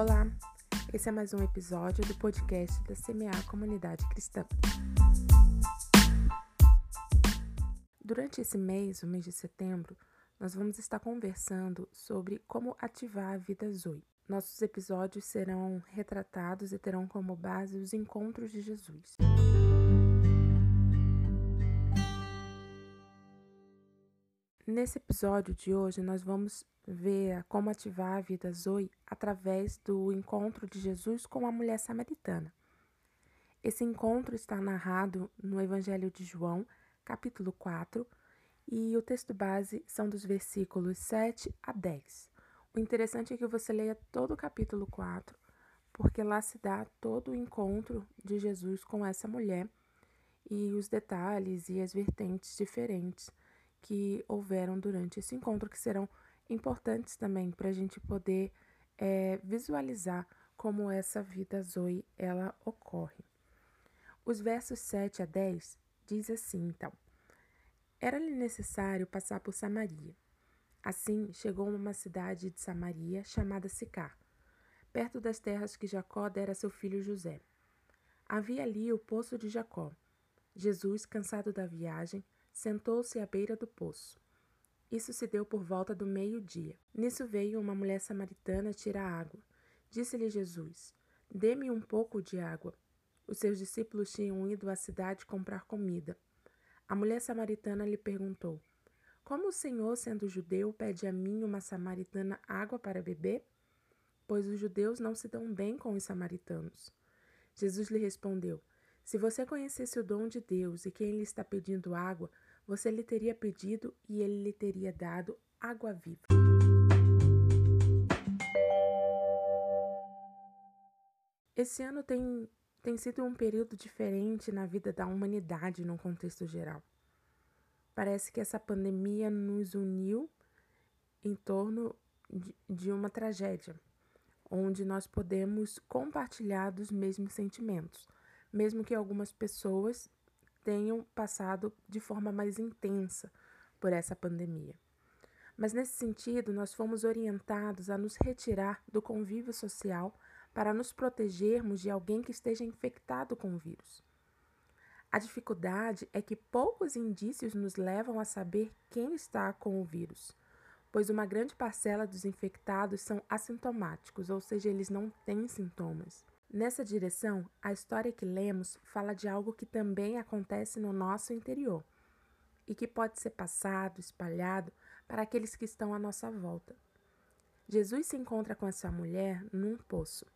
Olá, esse é mais um episódio do podcast da CMA Comunidade Cristã. Durante esse mês, o mês de setembro, nós vamos estar conversando sobre como ativar a vida Zoe. Nossos episódios serão retratados e terão como base os encontros de Jesus. Nesse episódio de hoje, nós vamos ver como ativar a vida Zoe através do encontro de Jesus com a mulher samaritana. Esse encontro está narrado no Evangelho de João, capítulo 4, e o texto base são dos versículos 7 a 10. O interessante é que você leia todo o capítulo 4, porque lá se dá todo o encontro de Jesus com essa mulher e os detalhes e as vertentes diferentes que houveram durante esse encontro, que serão importantes também para a gente poder é, visualizar como essa vida Zoe ela ocorre. Os versos 7 a 10 diz assim, então: Era-lhe necessário passar por Samaria. Assim, chegou a uma cidade de Samaria chamada Sicar, perto das terras que Jacó dera a seu filho José. Havia ali o poço de Jacó. Jesus, cansado da viagem, sentou-se à beira do poço. Isso se deu por volta do meio-dia. Nisso veio uma mulher samaritana tirar água. Disse-lhe Jesus: Dê-me um pouco de água. Os seus discípulos tinham ido à cidade comprar comida. A mulher samaritana lhe perguntou: Como o Senhor, sendo judeu, pede a mim, uma samaritana, água para beber? Pois os judeus não se dão bem com os samaritanos. Jesus lhe respondeu: se você conhecesse o dom de Deus e quem lhe está pedindo água, você lhe teria pedido e ele lhe teria dado água viva. Esse ano tem, tem sido um período diferente na vida da humanidade num contexto geral. Parece que essa pandemia nos uniu em torno de, de uma tragédia, onde nós podemos compartilhar dos mesmos sentimentos mesmo que algumas pessoas tenham passado de forma mais intensa por essa pandemia. Mas nesse sentido, nós fomos orientados a nos retirar do convívio social para nos protegermos de alguém que esteja infectado com o vírus. A dificuldade é que poucos indícios nos levam a saber quem está com o vírus, pois uma grande parcela dos infectados são assintomáticos, ou seja, eles não têm sintomas. Nessa direção, a história que lemos fala de algo que também acontece no nosso interior e que pode ser passado, espalhado para aqueles que estão à nossa volta. Jesus se encontra com essa mulher num poço.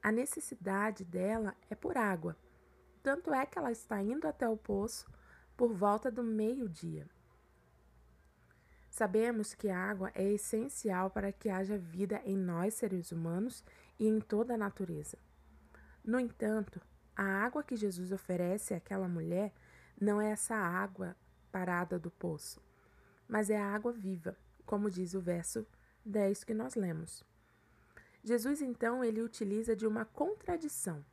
A necessidade dela é por água, tanto é que ela está indo até o poço por volta do meio-dia. Sabemos que a água é essencial para que haja vida em nós, seres humanos, e em toda a natureza. No entanto, a água que Jesus oferece àquela mulher não é essa água parada do poço, mas é a água viva, como diz o verso 10 que nós lemos. Jesus então ele utiliza de uma contradição.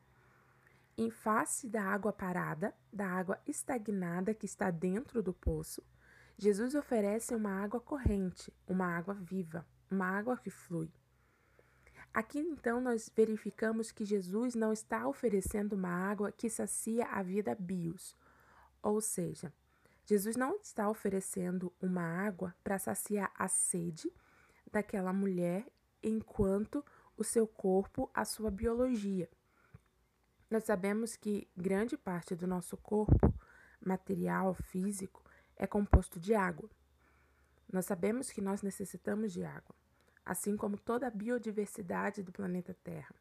Em face da água parada, da água estagnada que está dentro do poço, Jesus oferece uma água corrente, uma água viva, uma água que flui. Aqui então nós verificamos que Jesus não está oferecendo uma água que sacia a vida bios, ou seja, Jesus não está oferecendo uma água para saciar a sede daquela mulher enquanto o seu corpo, a sua biologia. Nós sabemos que grande parte do nosso corpo, material, físico, é composto de água. Nós sabemos que nós necessitamos de água assim como toda a biodiversidade do planeta Terra.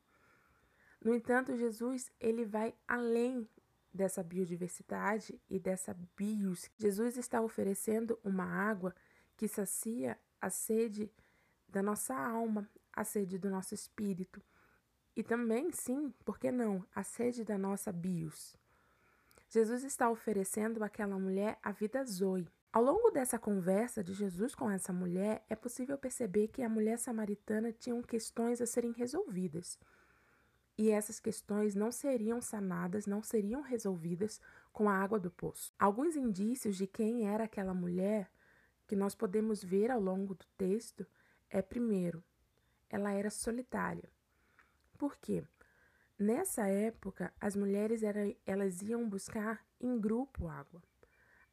No entanto, Jesus ele vai além dessa biodiversidade e dessa bios. Jesus está oferecendo uma água que sacia a sede da nossa alma, a sede do nosso espírito e também, sim, por que não, a sede da nossa bios. Jesus está oferecendo àquela mulher a vida Zoe, ao longo dessa conversa de Jesus com essa mulher, é possível perceber que a mulher samaritana tinha questões a serem resolvidas. E essas questões não seriam sanadas, não seriam resolvidas com a água do poço. Alguns indícios de quem era aquela mulher que nós podemos ver ao longo do texto é, primeiro, ela era solitária, Por quê? Nessa época, as mulheres elas iam buscar em grupo água.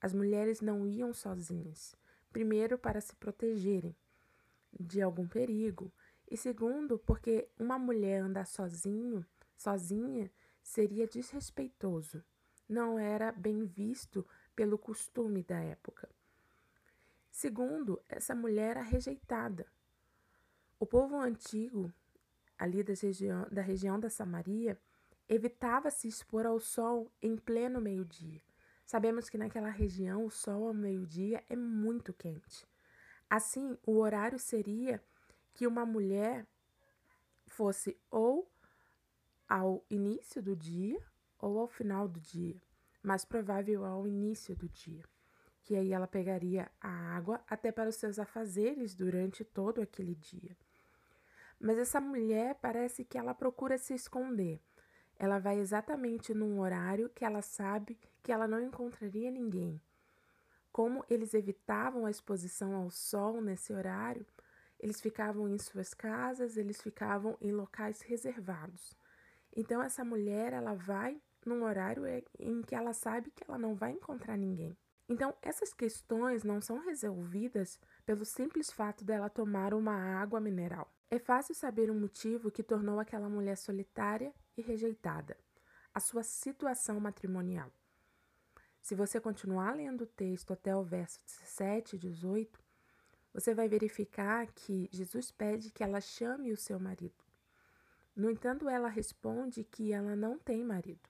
As mulheres não iam sozinhas. Primeiro, para se protegerem de algum perigo, e segundo, porque uma mulher andar sozinho, sozinha seria desrespeitoso. Não era bem visto pelo costume da época. Segundo, essa mulher era rejeitada. O povo antigo, ali da região, da Samaria, evitava se expor ao sol em pleno meio-dia. Sabemos que naquela região o sol ao meio-dia é muito quente. Assim, o horário seria que uma mulher fosse ou ao início do dia ou ao final do dia, mais provável ao início do dia, que aí ela pegaria a água até para os seus afazeres durante todo aquele dia. Mas essa mulher parece que ela procura se esconder. Ela vai exatamente num horário que ela sabe que ela não encontraria ninguém. Como eles evitavam a exposição ao sol nesse horário, eles ficavam em suas casas, eles ficavam em locais reservados. Então essa mulher, ela vai num horário em que ela sabe que ela não vai encontrar ninguém. Então essas questões não são resolvidas pelo simples fato dela tomar uma água mineral. É fácil saber o motivo que tornou aquela mulher solitária e rejeitada, a sua situação matrimonial. Se você continuar lendo o texto até o verso 17 e 18, você vai verificar que Jesus pede que ela chame o seu marido. No entanto, ela responde que ela não tem marido.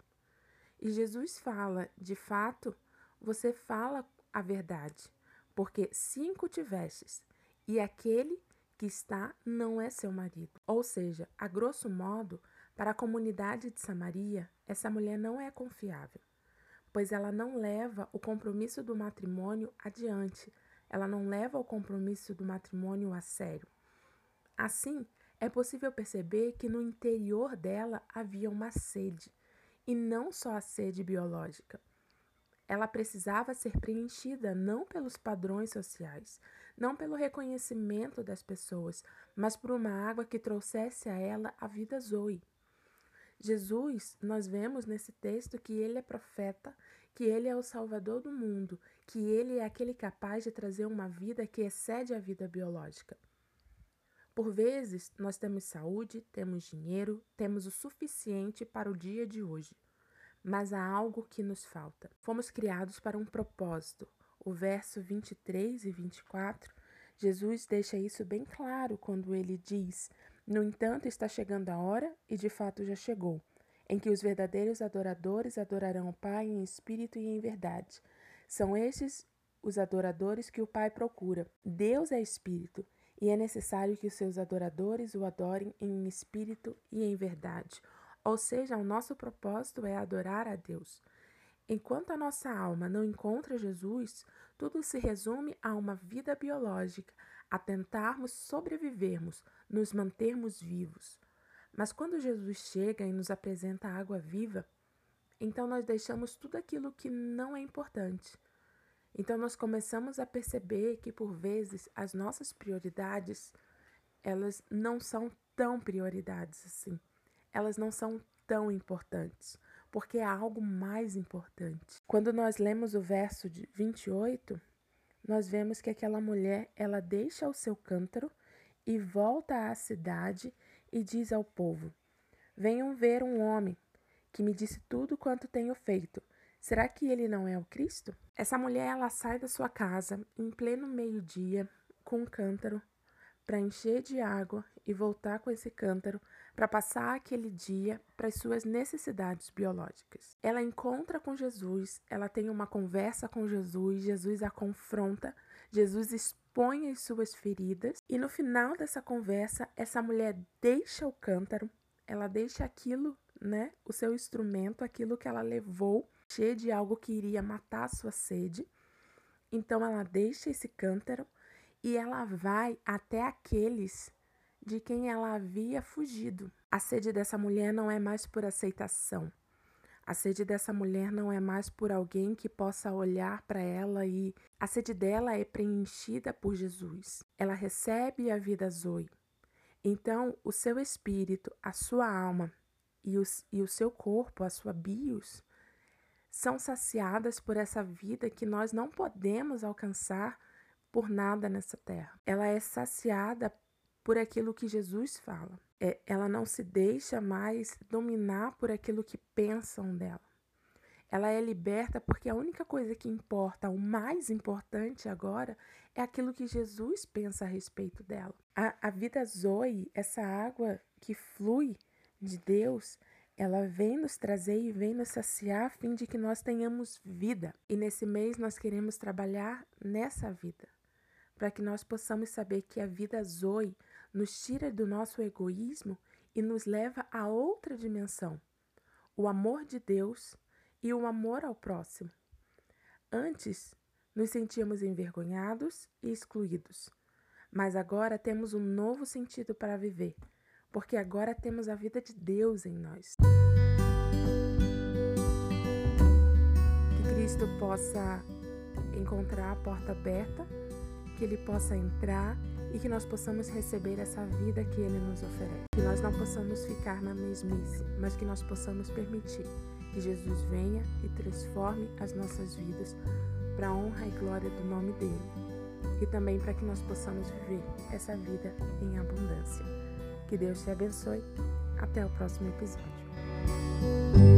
E Jesus fala: de fato, você fala a verdade, porque cinco tivestes, e aquele que está não é seu marido. Ou seja, a grosso modo, para a comunidade de Samaria, essa mulher não é confiável, pois ela não leva o compromisso do matrimônio adiante ela não leva o compromisso do matrimônio a sério. Assim, é possível perceber que no interior dela havia uma sede, e não só a sede biológica. Ela precisava ser preenchida não pelos padrões sociais, não pelo reconhecimento das pessoas, mas por uma água que trouxesse a ela a vida Zoe. Jesus, nós vemos nesse texto que ele é profeta que Ele é o Salvador do mundo, que Ele é aquele capaz de trazer uma vida que excede a vida biológica. Por vezes, nós temos saúde, temos dinheiro, temos o suficiente para o dia de hoje, mas há algo que nos falta. Fomos criados para um propósito. O verso 23 e 24, Jesus deixa isso bem claro quando ele diz: No entanto, está chegando a hora, e de fato já chegou em que os verdadeiros adoradores adorarão o Pai em espírito e em verdade. São estes os adoradores que o Pai procura. Deus é espírito, e é necessário que os seus adoradores o adorem em espírito e em verdade. Ou seja, o nosso propósito é adorar a Deus. Enquanto a nossa alma não encontra Jesus, tudo se resume a uma vida biológica, a tentarmos sobrevivermos, nos mantermos vivos. Mas quando Jesus chega e nos apresenta a água viva, então nós deixamos tudo aquilo que não é importante. Então nós começamos a perceber que por vezes as nossas prioridades, elas não são tão prioridades assim. Elas não são tão importantes, porque há algo mais importante. Quando nós lemos o verso de 28, nós vemos que aquela mulher, ela deixa o seu cântaro e volta à cidade e diz ao povo: Venham ver um homem que me disse tudo quanto tenho feito. Será que ele não é o Cristo? Essa mulher ela sai da sua casa em pleno meio-dia com um cântaro para encher de água e voltar com esse cântaro para passar aquele dia para as suas necessidades biológicas. Ela encontra com Jesus, ela tem uma conversa com Jesus, Jesus a confronta, Jesus expõe as suas feridas e no final dessa conversa, essa mulher deixa o cântaro, ela deixa aquilo, né, o seu instrumento, aquilo que ela levou, cheio de algo que iria matar a sua sede. Então ela deixa esse cântaro e ela vai até aqueles de quem ela havia fugido. A sede dessa mulher não é mais por aceitação. A sede dessa mulher não é mais por alguém que possa olhar para ela e a sede dela é preenchida por Jesus. Ela recebe a vida Zoe. Então, o seu espírito, a sua alma e, os, e o seu corpo, a sua bios, são saciadas por essa vida que nós não podemos alcançar por nada nessa terra. Ela é saciada por aquilo que Jesus fala. É, ela não se deixa mais dominar por aquilo que pensam dela. Ela é liberta porque a única coisa que importa, o mais importante agora, é aquilo que Jesus pensa a respeito dela. A, a vida Zoe, essa água que flui de Deus, ela vem nos trazer e vem nos saciar a fim de que nós tenhamos vida. E nesse mês nós queremos trabalhar nessa vida, para que nós possamos saber que a vida Zoe nos tira do nosso egoísmo e nos leva a outra dimensão, o amor de Deus e o amor ao próximo. Antes, nos sentíamos envergonhados e excluídos, mas agora temos um novo sentido para viver, porque agora temos a vida de Deus em nós. Que Cristo possa encontrar a porta aberta, que Ele possa entrar e que nós possamos receber essa vida que Ele nos oferece. Que nós não possamos ficar na mesmice, mas que nós possamos permitir que Jesus venha e transforme as nossas vidas para a honra e glória do nome dele. E também para que nós possamos viver essa vida em abundância. Que Deus te abençoe. Até o próximo episódio.